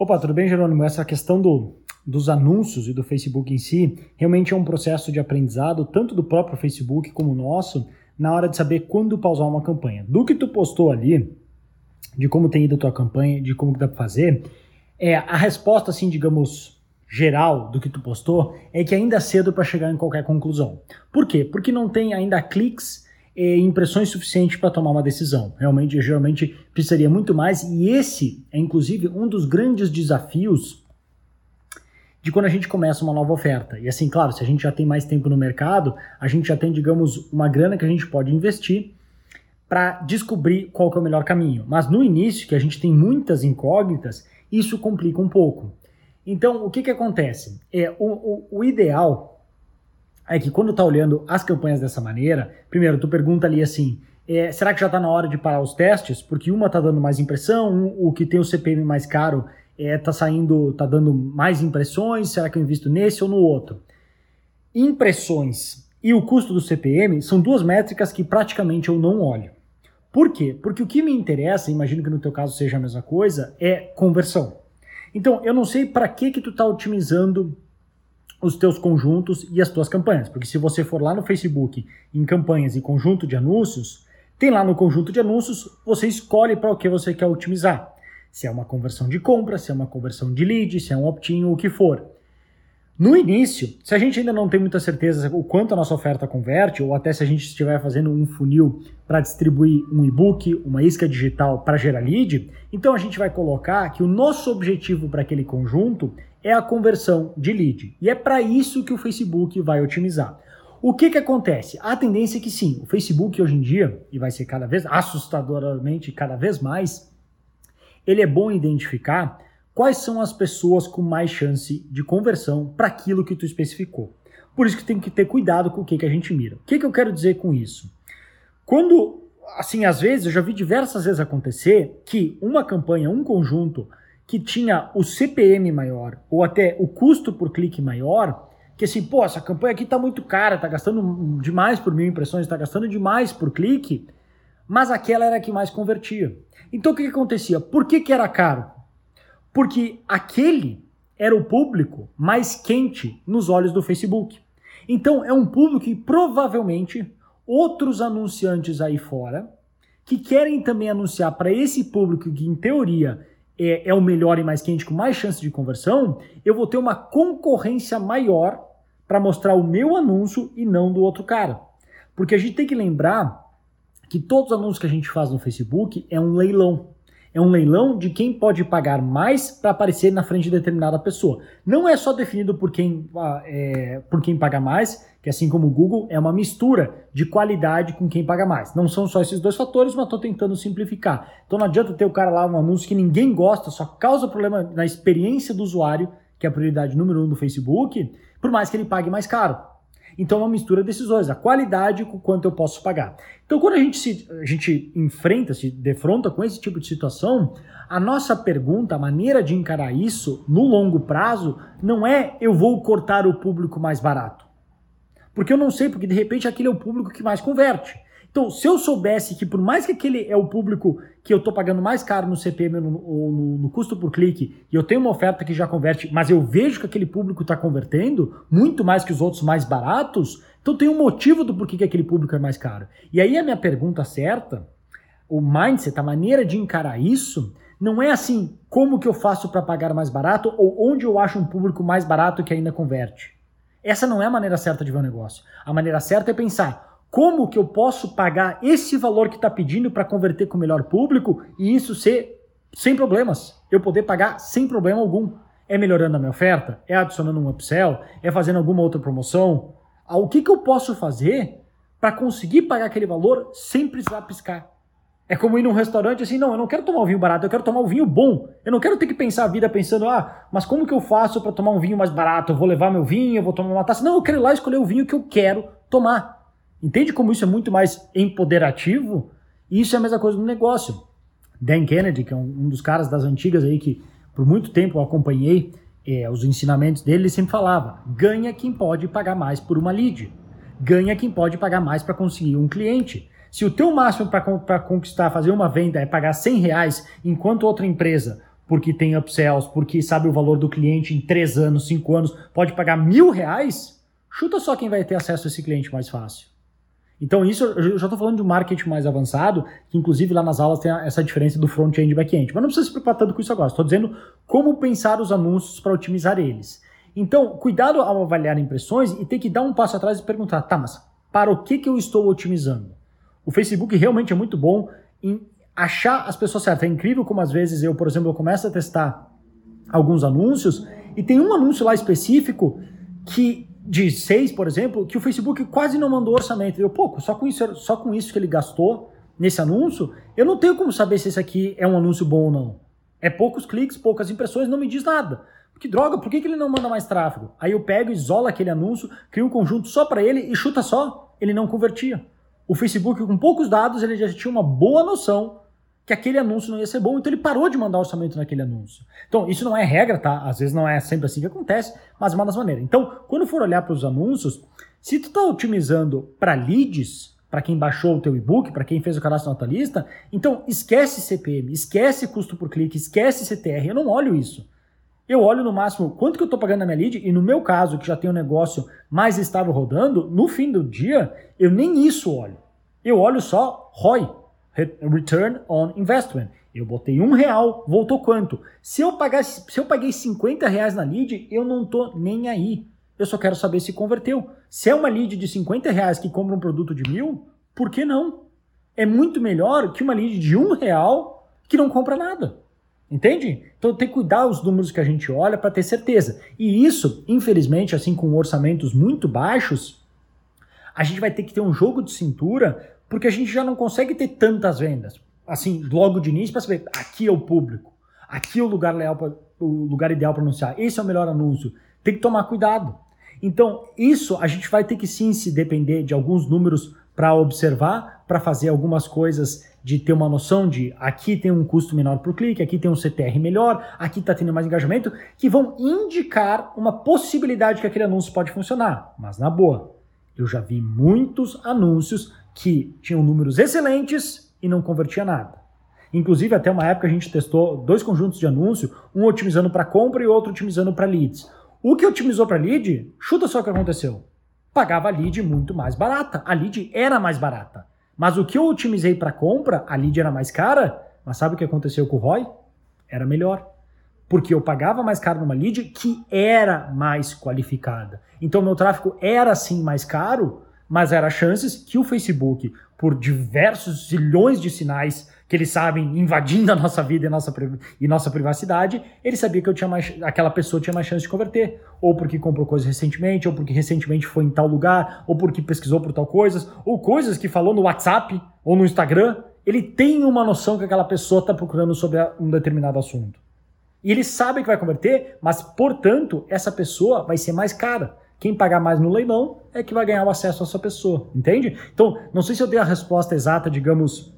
Opa, tudo bem, Jerônimo? Essa questão do, dos anúncios e do Facebook em si realmente é um processo de aprendizado, tanto do próprio Facebook como nosso, na hora de saber quando pausar uma campanha. Do que tu postou ali, de como tem ido a tua campanha, de como que dá para fazer, é a resposta, assim, digamos, geral do que tu postou é que ainda é cedo para chegar em qualquer conclusão. Por quê? Porque não tem ainda cliques impressões suficientes para tomar uma decisão. Realmente, geralmente precisaria muito mais e esse é inclusive um dos grandes desafios de quando a gente começa uma nova oferta. E assim, claro, se a gente já tem mais tempo no mercado, a gente já tem, digamos, uma grana que a gente pode investir para descobrir qual é o melhor caminho. Mas no início, que a gente tem muitas incógnitas, isso complica um pouco. Então, o que, que acontece? É, o, o, o ideal é que quando tá olhando as campanhas dessa maneira, primeiro, tu pergunta ali assim, é, será que já está na hora de parar os testes? Porque uma está dando mais impressão, um, o que tem o CPM mais caro é, tá saindo, tá dando mais impressões, será que eu invisto nesse ou no outro? Impressões e o custo do CPM são duas métricas que praticamente eu não olho. Por quê? Porque o que me interessa, imagino que no teu caso seja a mesma coisa, é conversão. Então, eu não sei para que que tu está otimizando os teus conjuntos e as tuas campanhas, porque se você for lá no Facebook em campanhas e conjunto de anúncios, tem lá no conjunto de anúncios, você escolhe para o que você quer otimizar. Se é uma conversão de compra, se é uma conversão de lead, se é um opt-in o que for. No início, se a gente ainda não tem muita certeza o quanto a nossa oferta converte, ou até se a gente estiver fazendo um funil para distribuir um e-book, uma isca digital para gerar lead, então a gente vai colocar que o nosso objetivo para aquele conjunto é a conversão de lead. E é para isso que o Facebook vai otimizar. O que, que acontece? A tendência é que sim, o Facebook hoje em dia, e vai ser cada vez assustadoramente cada vez mais, ele é bom identificar quais são as pessoas com mais chance de conversão para aquilo que tu especificou. Por isso que tem que ter cuidado com o que, que a gente mira. O que, que eu quero dizer com isso? Quando, assim, às vezes, eu já vi diversas vezes acontecer que uma campanha, um conjunto que tinha o CPM maior ou até o custo por clique maior, que assim, pô, essa campanha aqui tá muito cara, tá gastando demais por mil impressões, tá gastando demais por clique, mas aquela era a que mais convertia. Então o que, que acontecia? Por que, que era caro? Porque aquele era o público mais quente nos olhos do Facebook. Então é um público que provavelmente outros anunciantes aí fora que querem também anunciar para esse público que em teoria é, é, o melhor e mais quente com mais chance de conversão, eu vou ter uma concorrência maior para mostrar o meu anúncio e não do outro cara. Porque a gente tem que lembrar que todos os anúncios que a gente faz no Facebook é um leilão é um leilão de quem pode pagar mais para aparecer na frente de determinada pessoa. Não é só definido por quem, ah, é, por quem paga mais, que assim como o Google, é uma mistura de qualidade com quem paga mais. Não são só esses dois fatores, mas estou tentando simplificar. Então não adianta ter o cara lá, um anúncio que ninguém gosta, só causa problema na experiência do usuário, que é a prioridade número um do Facebook, por mais que ele pague mais caro. Então é uma mistura desses dois, a qualidade com quanto eu posso pagar. Então quando a gente, se, a gente enfrenta, se defronta com esse tipo de situação, a nossa pergunta, a maneira de encarar isso no longo prazo, não é eu vou cortar o público mais barato. Porque eu não sei, porque de repente aquele é o público que mais converte. Então, se eu soubesse que por mais que aquele é o público que eu estou pagando mais caro no CPM ou no, no, no, custo por clique, e eu tenho uma oferta que já converte, mas eu vejo que aquele público está convertendo muito mais que os outros mais baratos, então tem um motivo do porquê que aquele público é mais caro. E aí a minha pergunta certa, o mindset, a maneira de encarar isso, não é assim, como que eu faço para pagar mais barato ou onde eu acho um público mais barato que ainda converte. Essa não é a maneira certa de ver o negócio. A maneira certa é pensar, como que eu posso pagar esse valor que está pedindo para converter com o melhor público e isso ser sem problemas? Eu poder pagar sem problema algum. É melhorando a minha oferta? É adicionando um upsell? É fazendo alguma outra promoção? Ah, o que, que eu posso fazer para conseguir pagar aquele valor sem precisar piscar? É como ir num restaurante assim, não, eu não quero tomar um vinho barato, eu quero tomar um vinho bom. Eu não quero ter que pensar a vida pensando, ah, mas como que eu faço para tomar um vinho mais barato? Eu vou levar meu vinho, eu vou tomar uma taça. Não, eu quero ir lá escolher o vinho que eu quero tomar. Entende como isso é muito mais empoderativo? Isso é a mesma coisa no negócio. Dan Kennedy, que é um, dos caras das antigas aí que por muito tempo eu acompanhei é, os ensinamentos dele, ele sempre falava: ganha quem pode pagar mais por uma lead, ganha quem pode pagar mais para conseguir um cliente. Se o teu máximo para conquistar, fazer uma venda é pagar 100 reais, enquanto outra empresa porque tem upsells, porque sabe o valor do cliente em três anos, cinco anos, pode pagar mil reais, chuta só quem vai ter acesso a esse cliente mais fácil. Então, isso eu já estou falando de um marketing mais avançado, que inclusive lá nas aulas tem essa diferença do front-end e back-end. Mas não precisa se preocupar tanto com isso agora. Estou dizendo como pensar os anúncios para otimizar eles. Então, cuidado ao avaliar impressões e ter que dar um passo atrás e perguntar: tá, mas para o que, que eu estou otimizando? O Facebook realmente é muito bom em achar as pessoas certas. É incrível como às vezes eu, por exemplo, eu começo a testar alguns anúncios e tem um anúncio lá específico que de seis, por exemplo, que o Facebook quase não mandou orçamento. Eu, pô, só com isso, só com isso que ele gastou nesse anúncio, eu não tenho como saber se esse aqui é um anúncio bom ou não. É poucos cliques, poucas impressões, não me diz nada. Que droga, por que, que ele não manda mais tráfego? Aí eu pego, isolo aquele anúncio, crio um conjunto só para ele e chuta só. Ele não convertia. O Facebook, com poucos dados, ele já tinha uma boa noção que aquele anúncio não ia ser bom, então ele parou de mandar orçamento naquele anúncio. Então, isso não é regra, tá? Às vezes não é sempre assim que acontece, mas é uma das maneiras. Então, quando for olhar para os anúncios, se tu está otimizando para leads, para quem baixou o teu e-book, para quem fez o cadastro na tua lista, então esquece CPM, esquece custo por clique, esquece CTR, eu não olho isso. Eu olho no máximo quanto que eu estou pagando na minha lead, e no meu caso, que já tem um negócio mais estável rodando, no fim do dia, eu nem isso olho. Eu olho só ROI, Return on Investment. Eu botei um real, voltou quanto? Se eu, pagar, se eu paguei 50 reais na lead, eu não tô nem aí. Eu só quero saber se converteu. Se é uma lead de 50 reais que compra um produto de mil, por que não? É muito melhor que uma lead de um real que não compra nada. Entende? Então tem que cuidar os números que a gente olha para ter certeza. E isso, infelizmente, assim com orçamentos muito baixos, a gente vai ter que ter um jogo de cintura porque a gente já não consegue ter tantas vendas, assim, logo de início, para saber, aqui é o público, aqui é o lugar, leal pra, o lugar ideal para anunciar, esse é o melhor anúncio. Tem que tomar cuidado. Então, isso a gente vai ter que sim se depender de alguns números para observar, para fazer algumas coisas de ter uma noção de aqui tem um custo menor por clique, aqui tem um CTR melhor, aqui está tendo mais engajamento, que vão indicar uma possibilidade que aquele anúncio pode funcionar. Mas na boa, eu já vi muitos anúncios que tinham números excelentes e não convertia nada. Inclusive, até uma época a gente testou dois conjuntos de anúncio, um otimizando para compra e outro otimizando para leads. O que otimizou para lead, chuta só o que aconteceu. Pagava a lead muito mais barata. A lead era mais barata. Mas o que eu otimizei para compra, a lead era mais cara, mas sabe o que aconteceu com o ROI? Era melhor. Porque eu pagava mais caro numa lead que era mais qualificada. Então meu tráfego era sim mais caro, mas era chances que o Facebook, por diversos zilhões de sinais que eles sabem invadindo a nossa vida e nossa, e nossa privacidade, ele sabia que eu tinha mais, aquela pessoa tinha mais chance de converter. Ou porque comprou coisas recentemente, ou porque recentemente foi em tal lugar, ou porque pesquisou por tal coisas, ou coisas que falou no WhatsApp ou no Instagram. Ele tem uma noção que aquela pessoa está procurando sobre um determinado assunto. E ele sabe que vai converter, mas, portanto, essa pessoa vai ser mais cara. Quem pagar mais no leilão é que vai ganhar o acesso a essa pessoa, entende? Então, não sei se eu dei a resposta exata, digamos,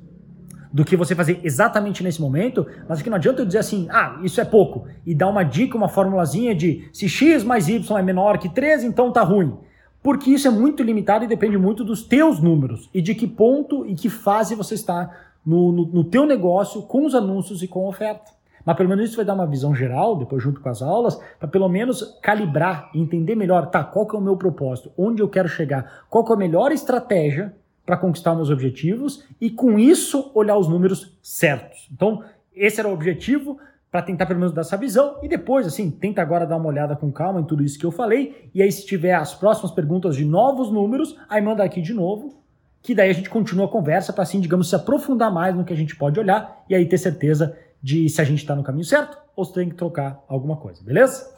do que você fazer exatamente nesse momento, mas aqui não adianta eu dizer assim, ah, isso é pouco, e dar uma dica, uma formulazinha de se x mais y é menor que 3, então tá ruim. Porque isso é muito limitado e depende muito dos teus números e de que ponto e que fase você está no, no, no teu negócio com os anúncios e com a oferta. Mas pelo menos isso vai dar uma visão geral, depois junto com as aulas, para pelo menos calibrar e entender melhor, tá, qual que é o meu propósito, onde eu quero chegar, qual que é a melhor estratégia para conquistar meus objetivos e com isso olhar os números certos. Então, esse era o objetivo para tentar pelo menos dar essa visão e depois, assim, tenta agora dar uma olhada com calma em tudo isso que eu falei e aí se tiver as próximas perguntas de novos números, aí manda aqui de novo, que daí a gente continua a conversa para assim, digamos, se aprofundar mais no que a gente pode olhar e aí ter certeza de se a gente está no caminho certo ou se tem que trocar alguma coisa, beleza?